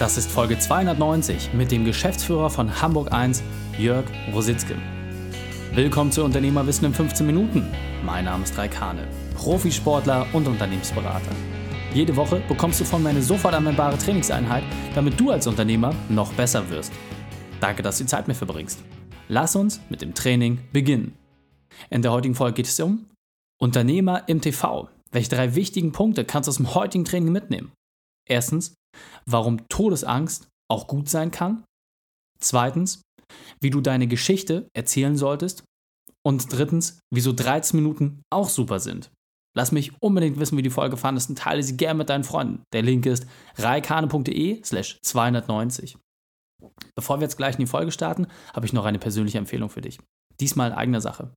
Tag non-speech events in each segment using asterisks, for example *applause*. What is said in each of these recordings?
Das ist Folge 290 mit dem Geschäftsführer von Hamburg 1, Jörg Rositzke. Willkommen zu Unternehmerwissen in 15 Minuten. Mein Name ist Raikane, Profisportler und Unternehmensberater. Jede Woche bekommst du von mir eine sofort anwendbare Trainingseinheit, damit du als Unternehmer noch besser wirst. Danke, dass du die Zeit mit verbringst. Lass uns mit dem Training beginnen. In der heutigen Folge geht es um Unternehmer im TV. Welche drei wichtigen Punkte kannst du aus dem heutigen Training mitnehmen? Erstens, warum Todesangst auch gut sein kann. Zweitens, wie du deine Geschichte erzählen solltest. Und drittens, wieso 13 Minuten auch super sind. Lass mich unbedingt wissen, wie die Folge fandest und teile sie gerne mit deinen Freunden. Der Link ist reikane.de slash 290. Bevor wir jetzt gleich in die Folge starten, habe ich noch eine persönliche Empfehlung für dich. Diesmal in eigener Sache.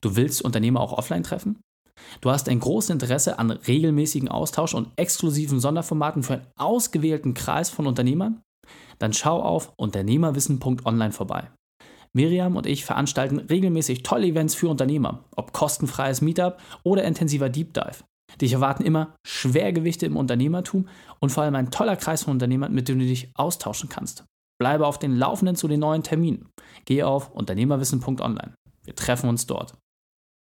Du willst Unternehmer auch offline treffen? Du hast ein großes Interesse an regelmäßigen Austausch und exklusiven Sonderformaten für einen ausgewählten Kreis von Unternehmern? Dann schau auf unternehmerwissen.online vorbei. Miriam und ich veranstalten regelmäßig tolle Events für Unternehmer, ob kostenfreies Meetup oder intensiver Deep Dive. Dich erwarten immer Schwergewichte im Unternehmertum und vor allem ein toller Kreis von Unternehmern, mit denen du dich austauschen kannst. Bleibe auf den Laufenden zu den neuen Terminen. Gehe auf unternehmerwissen.online. Wir treffen uns dort.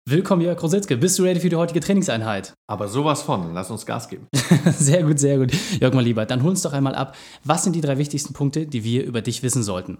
Willkommen, Jörg Rositzke. Bist du ready für die heutige Trainingseinheit? Aber sowas von. Lass uns Gas geben. *laughs* sehr gut, sehr gut. Jörg, mal lieber, dann hol uns doch einmal ab. Was sind die drei wichtigsten Punkte, die wir über dich wissen sollten?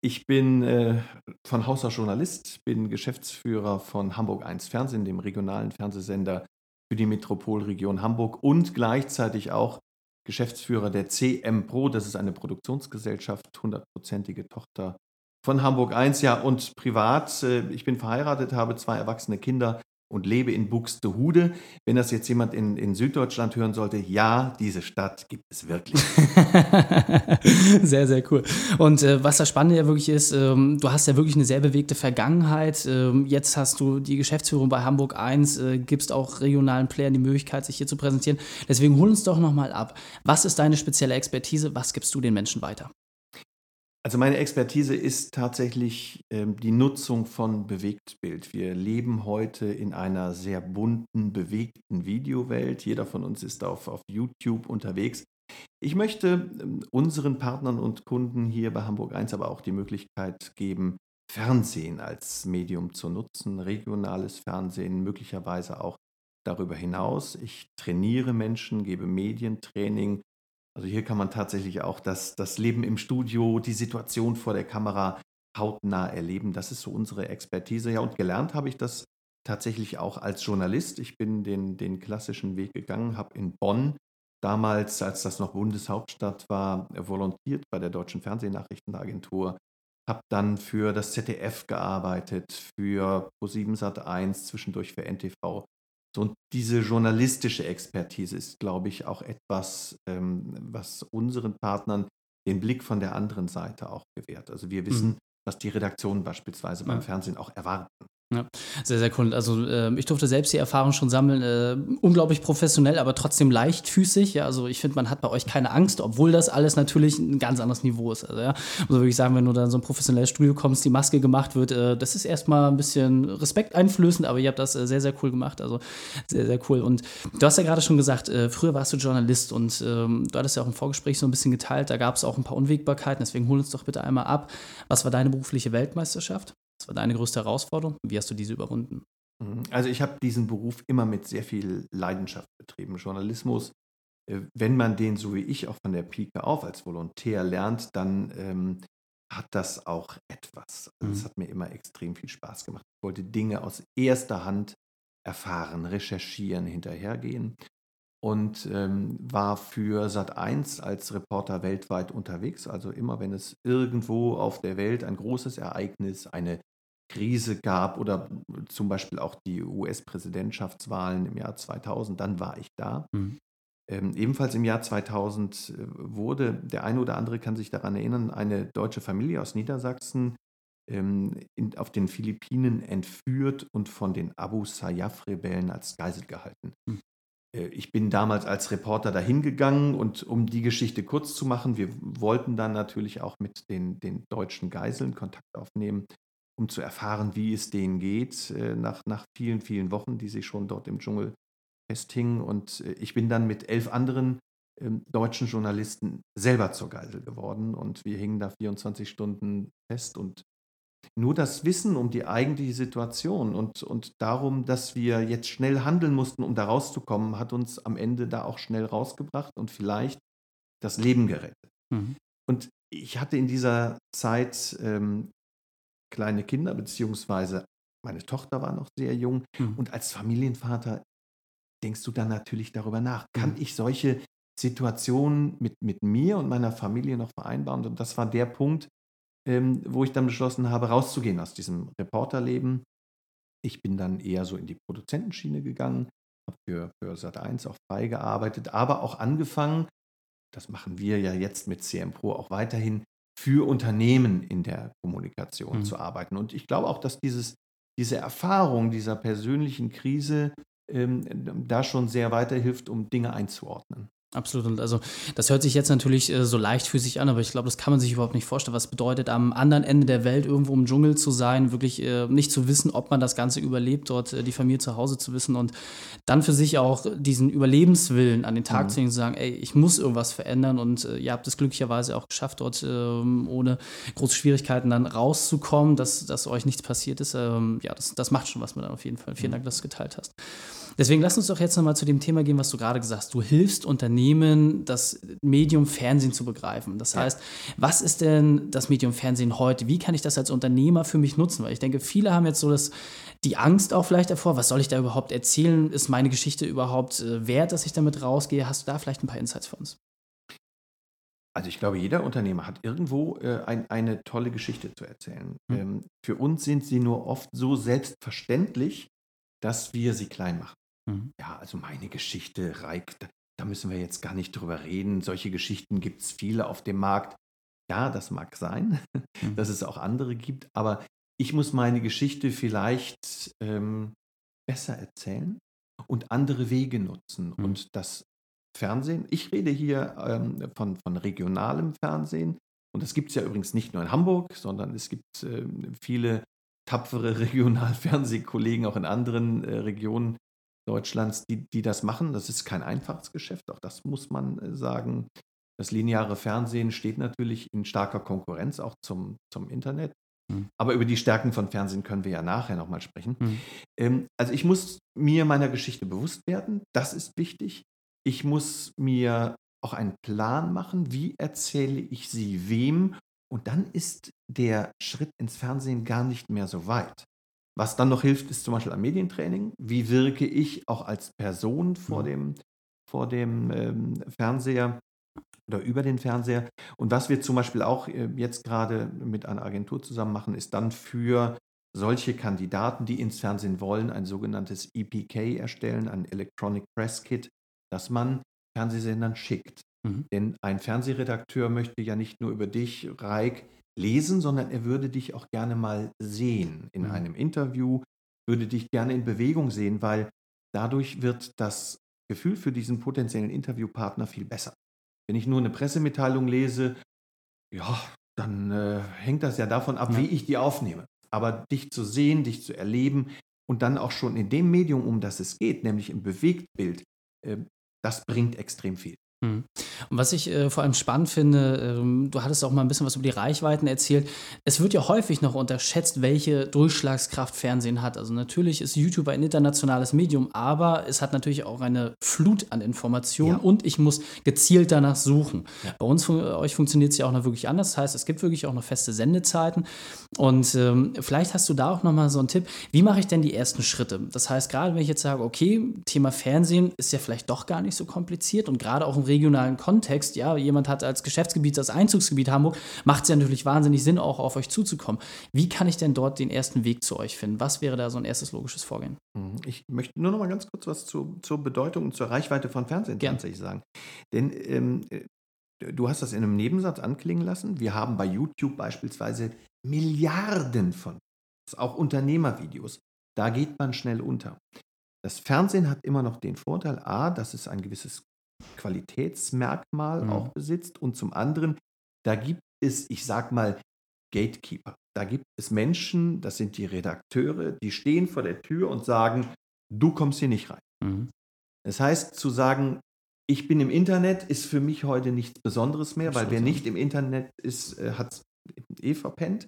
Ich bin äh, von Haus aus Journalist, bin Geschäftsführer von Hamburg 1 Fernsehen, dem regionalen Fernsehsender für die Metropolregion Hamburg und gleichzeitig auch Geschäftsführer der CM Pro. Das ist eine Produktionsgesellschaft, hundertprozentige Tochter von Hamburg 1, ja, und privat. Äh, ich bin verheiratet, habe zwei erwachsene Kinder und lebe in Buxtehude. Wenn das jetzt jemand in, in Süddeutschland hören sollte, ja, diese Stadt gibt es wirklich. *laughs* sehr, sehr cool. Und äh, was das Spannende ja wirklich ist, ähm, du hast ja wirklich eine sehr bewegte Vergangenheit. Ähm, jetzt hast du die Geschäftsführung bei Hamburg 1, äh, gibst auch regionalen Playern die Möglichkeit, sich hier zu präsentieren. Deswegen hol uns doch nochmal ab. Was ist deine spezielle Expertise? Was gibst du den Menschen weiter? Also meine Expertise ist tatsächlich ähm, die Nutzung von Bewegtbild. Wir leben heute in einer sehr bunten, bewegten Videowelt. Jeder von uns ist auf, auf YouTube unterwegs. Ich möchte ähm, unseren Partnern und Kunden hier bei Hamburg 1 aber auch die Möglichkeit geben, Fernsehen als Medium zu nutzen, regionales Fernsehen, möglicherweise auch darüber hinaus. Ich trainiere Menschen, gebe Medientraining, also hier kann man tatsächlich auch das, das Leben im Studio, die Situation vor der Kamera hautnah erleben. Das ist so unsere Expertise. Ja, und gelernt habe ich das tatsächlich auch als Journalist. Ich bin den, den klassischen Weg gegangen, habe in Bonn damals, als das noch Bundeshauptstadt war, volontiert bei der Deutschen Fernsehnachrichtenagentur, habe dann für das ZDF gearbeitet, für Pro7 Sat1, zwischendurch für NTV so, und diese journalistische Expertise ist, glaube ich, auch etwas, ähm, was unseren Partnern den Blick von der anderen Seite auch gewährt. Also wir wissen, mhm. was die Redaktionen beispielsweise beim Fernsehen auch erwarten. Ja, sehr, sehr cool. Also äh, ich durfte selbst die Erfahrung schon sammeln. Äh, unglaublich professionell, aber trotzdem leichtfüßig. Ja, also ich finde, man hat bei euch keine Angst, obwohl das alles natürlich ein ganz anderes Niveau ist. Also, ja, muss wirklich sagen, wenn du dann so ein professionelles Studio kommst, die Maske gemacht wird, äh, das ist erstmal ein bisschen Respekt einflößend, aber ihr habt das äh, sehr, sehr cool gemacht. Also sehr, sehr cool. Und du hast ja gerade schon gesagt, äh, früher warst du Journalist und ähm, du hattest ja auch im Vorgespräch so ein bisschen geteilt. Da gab es auch ein paar Unwägbarkeiten. Deswegen hol uns doch bitte einmal ab. Was war deine berufliche Weltmeisterschaft? Was war deine größte Herausforderung? Wie hast du diese überwunden? Mhm. Also ich habe diesen Beruf immer mit sehr viel Leidenschaft betrieben. Journalismus, äh, wenn man den so wie ich auch von der Pike auf als Volontär lernt, dann ähm, hat das auch etwas. Also es mhm. hat mir immer extrem viel Spaß gemacht. Ich wollte Dinge aus erster Hand erfahren, recherchieren, hinterhergehen und ähm, war für Sat1 als Reporter weltweit unterwegs. Also immer wenn es irgendwo auf der Welt ein großes Ereignis, eine Krise gab oder zum Beispiel auch die US-Präsidentschaftswahlen im Jahr 2000, dann war ich da. Mhm. Ähm, ebenfalls im Jahr 2000 äh, wurde, der eine oder andere kann sich daran erinnern, eine deutsche Familie aus Niedersachsen ähm, in, auf den Philippinen entführt und von den Abu Sayyaf-Rebellen als Geisel gehalten. Mhm. Äh, ich bin damals als Reporter dahin gegangen und um die Geschichte kurz zu machen, wir wollten dann natürlich auch mit den, den deutschen Geiseln Kontakt aufnehmen um zu erfahren, wie es denen geht, äh, nach, nach vielen, vielen Wochen, die sie schon dort im Dschungel festhingen. Und äh, ich bin dann mit elf anderen ähm, deutschen Journalisten selber zur Geisel geworden und wir hingen da 24 Stunden fest und nur das Wissen um die eigentliche Situation und, und darum, dass wir jetzt schnell handeln mussten, um da rauszukommen, hat uns am Ende da auch schnell rausgebracht und vielleicht das Leben gerettet. Mhm. Und ich hatte in dieser Zeit ähm, kleine Kinder, beziehungsweise meine Tochter war noch sehr jung. Mhm. Und als Familienvater denkst du dann natürlich darüber nach, kann mhm. ich solche Situationen mit, mit mir und meiner Familie noch vereinbaren? Und das war der Punkt, ähm, wo ich dann beschlossen habe, rauszugehen aus diesem Reporterleben. Ich bin dann eher so in die Produzentenschiene gegangen, habe für, für Sat1 auch frei gearbeitet, aber auch angefangen, das machen wir ja jetzt mit CM Pro auch weiterhin, für Unternehmen in der Kommunikation mhm. zu arbeiten. Und ich glaube auch, dass dieses, diese Erfahrung dieser persönlichen Krise ähm, da schon sehr weiterhilft, um Dinge einzuordnen. Absolut. Und also das hört sich jetzt natürlich äh, so leicht für sich an, aber ich glaube, das kann man sich überhaupt nicht vorstellen. Was bedeutet, am anderen Ende der Welt irgendwo im Dschungel zu sein, wirklich äh, nicht zu wissen, ob man das Ganze überlebt, dort äh, die Familie zu Hause zu wissen und dann für sich auch diesen Überlebenswillen an den Tag mhm. zu legen, zu sagen, ey, ich muss irgendwas verändern und äh, ihr habt es glücklicherweise auch geschafft, dort ähm, ohne große Schwierigkeiten dann rauszukommen, dass, dass euch nichts passiert ist. Ähm, ja, das, das macht schon was mit dann auf jeden Fall. Vielen mhm. Dank, dass du es geteilt hast. Deswegen lass uns doch jetzt nochmal zu dem Thema gehen, was du gerade gesagt hast. Du hilfst Unternehmen, das Medium Fernsehen zu begreifen. Das heißt, was ist denn das Medium Fernsehen heute? Wie kann ich das als Unternehmer für mich nutzen? Weil ich denke, viele haben jetzt so das, die Angst auch vielleicht davor, was soll ich da überhaupt erzählen? Ist meine Geschichte überhaupt äh, wert, dass ich damit rausgehe? Hast du da vielleicht ein paar Insights für uns? Also ich glaube, jeder Unternehmer hat irgendwo äh, ein, eine tolle Geschichte zu erzählen. Mhm. Ähm, für uns sind sie nur oft so selbstverständlich, dass wir sie klein machen. Mhm. Ja, also meine Geschichte, Reik, da, da müssen wir jetzt gar nicht drüber reden. Solche Geschichten gibt es viele auf dem Markt. Ja, das mag sein, *laughs* mhm. dass es auch andere gibt, aber ich muss meine Geschichte vielleicht ähm, besser erzählen und andere Wege nutzen. Mhm. Und das Fernsehen, ich rede hier ähm, von, von regionalem Fernsehen. Und das gibt es ja übrigens nicht nur in Hamburg, sondern es gibt äh, viele tapfere *laughs* Regionalfernsehkollegen auch in anderen äh, Regionen Deutschlands, die, die das machen. Das ist kein einfaches Geschäft, auch das muss man äh, sagen. Das lineare Fernsehen steht natürlich in starker Konkurrenz auch zum, zum Internet. Mhm. Aber über die Stärken von Fernsehen können wir ja nachher nochmal sprechen. Mhm. Ähm, also ich muss mir meiner Geschichte bewusst werden, das ist wichtig. Ich muss mir auch einen Plan machen, wie erzähle ich sie wem. Und dann ist der Schritt ins Fernsehen gar nicht mehr so weit. Was dann noch hilft, ist zum Beispiel am Medientraining. Wie wirke ich auch als Person vor mhm. dem, vor dem ähm, Fernseher oder über den Fernseher? Und was wir zum Beispiel auch äh, jetzt gerade mit einer Agentur zusammen machen, ist dann für solche Kandidaten, die ins Fernsehen wollen, ein sogenanntes EPK erstellen, ein Electronic Press Kit, das man Fernsehsendern schickt. Mhm. Denn ein Fernsehredakteur möchte ja nicht nur über dich, Reik, lesen, sondern er würde dich auch gerne mal sehen in mhm. einem Interview, würde dich gerne in Bewegung sehen, weil dadurch wird das Gefühl für diesen potenziellen Interviewpartner viel besser. Wenn ich nur eine Pressemitteilung lese, ja, dann äh, hängt das ja davon ab, ja. wie ich die aufnehme. Aber dich zu sehen, dich zu erleben und dann auch schon in dem Medium, um das es geht, nämlich im Bewegtbild, äh, das bringt extrem viel. Mhm. Und was ich äh, vor allem spannend finde, ähm, du hattest auch mal ein bisschen was über die Reichweiten erzählt. Es wird ja häufig noch unterschätzt, welche Durchschlagskraft Fernsehen hat. Also natürlich ist YouTube ein internationales Medium, aber es hat natürlich auch eine Flut an Informationen ja. und ich muss gezielt danach suchen. Ja. Bei uns, für euch funktioniert es ja auch noch wirklich anders. Das heißt, es gibt wirklich auch noch feste Sendezeiten. Und ähm, vielleicht hast du da auch noch mal so einen Tipp. Wie mache ich denn die ersten Schritte? Das heißt, gerade wenn ich jetzt sage, okay, Thema Fernsehen ist ja vielleicht doch gar nicht so kompliziert und gerade auch im regionalen Kontext, ja, jemand hat als Geschäftsgebiet das Einzugsgebiet Hamburg, macht es ja natürlich wahnsinnig Sinn, auch auf euch zuzukommen. Wie kann ich denn dort den ersten Weg zu euch finden? Was wäre da so ein erstes logisches Vorgehen? Mhm. Ich möchte nur noch mal ganz kurz was zu, zur Bedeutung und zur Reichweite von Fernsehen Gern. tatsächlich sagen. Denn ähm, äh, du hast das in einem Nebensatz anklingen lassen. Wir haben bei YouTube beispielsweise Milliarden von, auch Unternehmervideos. Da geht man schnell unter. Das Fernsehen hat immer noch den Vorteil, a, dass es ein gewisses Qualitätsmerkmal mhm. auch besitzt und zum anderen, da gibt es, ich sag mal, Gatekeeper. Da gibt es Menschen, das sind die Redakteure, die stehen vor der Tür und sagen, du kommst hier nicht rein. Mhm. Das heißt, zu sagen, Ich bin im Internet, ist für mich heute nichts Besonderes mehr, weil wer nicht im Internet ist, äh, hat es eh verpennt.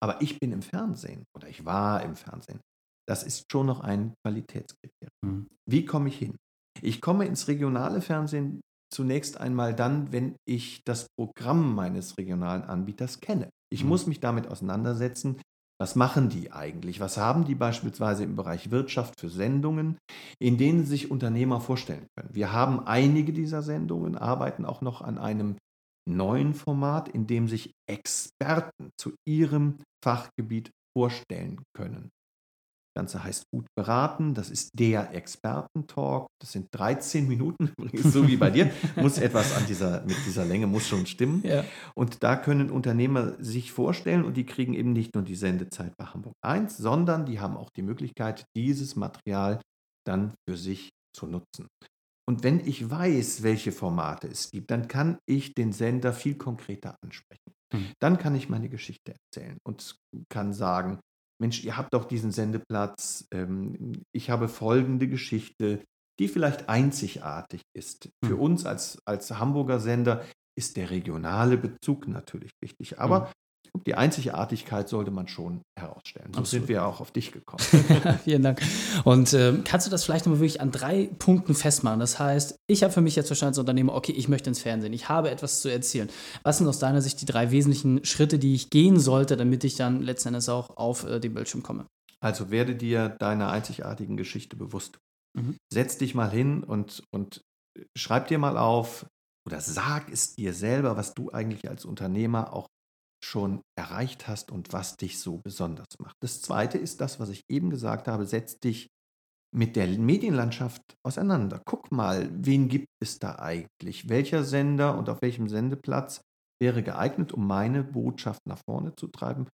Aber ich bin im Fernsehen oder ich war im Fernsehen. Das ist schon noch ein Qualitätskriterium. Mhm. Wie komme ich hin? Ich komme ins regionale Fernsehen zunächst einmal dann, wenn ich das Programm meines regionalen Anbieters kenne. Ich mhm. muss mich damit auseinandersetzen, was machen die eigentlich? Was haben die beispielsweise im Bereich Wirtschaft für Sendungen, in denen sich Unternehmer vorstellen können? Wir haben einige dieser Sendungen, arbeiten auch noch an einem neuen Format, in dem sich Experten zu ihrem Fachgebiet vorstellen können. Ganze heißt gut beraten. Das ist der Expertentalk. Das sind 13 Minuten *laughs* übrigens, so wie bei dir. muss etwas an dieser, mit dieser Länge muss schon stimmen. Ja. Und da können Unternehmer sich vorstellen und die kriegen eben nicht nur die Sendezeit bei Hamburg 1, sondern die haben auch die Möglichkeit, dieses Material dann für sich zu nutzen. Und wenn ich weiß, welche Formate es gibt, dann kann ich den Sender viel konkreter ansprechen. Mhm. Dann kann ich meine Geschichte erzählen und kann sagen, Mensch, ihr habt doch diesen Sendeplatz, ähm, ich habe folgende Geschichte, die vielleicht einzigartig ist. Für mhm. uns als, als Hamburger Sender ist der regionale Bezug natürlich wichtig. Aber mhm die Einzigartigkeit sollte man schon herausstellen. So Absolut. sind wir auch auf dich gekommen. *laughs* Vielen Dank. Und äh, kannst du das vielleicht nochmal wirklich an drei Punkten festmachen? Das heißt, ich habe für mich jetzt verstanden als Unternehmer, okay, ich möchte ins Fernsehen, ich habe etwas zu erzählen. Was sind aus deiner Sicht die drei wesentlichen Schritte, die ich gehen sollte, damit ich dann letzten Endes auch auf äh, den Bildschirm komme? Also werde dir deiner einzigartigen Geschichte bewusst. Mhm. Setz dich mal hin und, und schreib dir mal auf oder sag es dir selber, was du eigentlich als Unternehmer auch schon erreicht hast und was dich so besonders macht. Das Zweite ist das, was ich eben gesagt habe, setz dich mit der Medienlandschaft auseinander. Guck mal, wen gibt es da eigentlich? Welcher Sender und auf welchem Sendeplatz wäre geeignet, um meine Botschaft nach vorne zu treiben?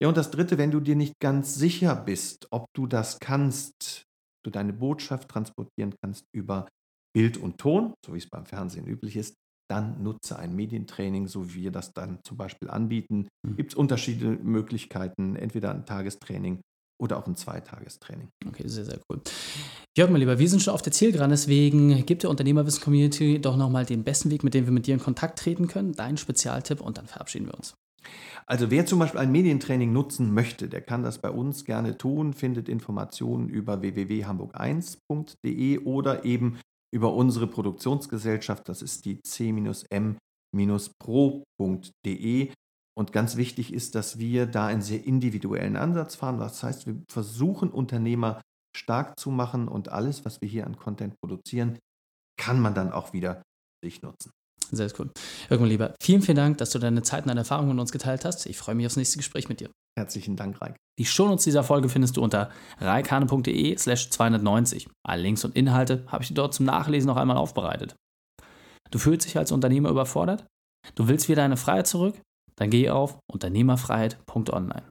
Ja, und das Dritte, wenn du dir nicht ganz sicher bist, ob du das kannst, du deine Botschaft transportieren kannst über Bild und Ton, so wie es beim Fernsehen üblich ist, dann nutze ein Medientraining, so wie wir das dann zum Beispiel anbieten. Mhm. Gibt es unterschiedliche Möglichkeiten, entweder ein Tagestraining oder auch ein Zweitagestraining. Okay, sehr, sehr cool. Jörg, mein Lieber, wir sind schon auf der Zielgeraden, deswegen gibt der Unternehmerwissen-Community doch nochmal den besten Weg, mit dem wir mit dir in Kontakt treten können, deinen Spezialtipp und dann verabschieden wir uns. Also wer zum Beispiel ein Medientraining nutzen möchte, der kann das bei uns gerne tun, findet Informationen über www.hamburg1.de oder eben über unsere Produktionsgesellschaft, das ist die c-m-pro.de. Und ganz wichtig ist, dass wir da einen sehr individuellen Ansatz fahren. Das heißt, wir versuchen Unternehmer stark zu machen und alles, was wir hier an Content produzieren, kann man dann auch wieder sich nutzen. Sehr cool. Irgendwann lieber, vielen, vielen Dank, dass du deine Zeit und deine Erfahrungen mit uns geteilt hast. Ich freue mich aufs nächste Gespräch mit dir. Herzlichen Dank, Reik. Die Shownotes dieser Folge findest du unter reikane.de slash 290. Alle Links und Inhalte habe ich dir dort zum Nachlesen noch einmal aufbereitet. Du fühlst dich als Unternehmer überfordert? Du willst wieder deine Freiheit zurück? Dann geh auf unternehmerfreiheit.online.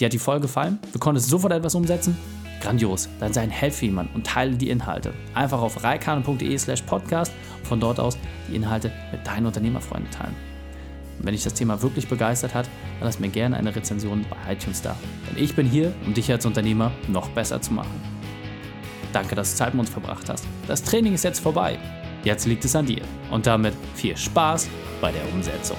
Dir hat die Folge gefallen? Du konntest sofort etwas umsetzen? Grandios, dann sei ein Held für jemanden und teile die Inhalte. Einfach auf reikane.de slash podcast und von dort aus die Inhalte mit deinen Unternehmerfreunden teilen. Wenn dich das Thema wirklich begeistert hat, dann lass mir gerne eine Rezension bei iTunes da. Denn ich bin hier, um dich als Unternehmer noch besser zu machen. Danke, dass du Zeit mit uns verbracht hast. Das Training ist jetzt vorbei. Jetzt liegt es an dir. Und damit viel Spaß bei der Umsetzung.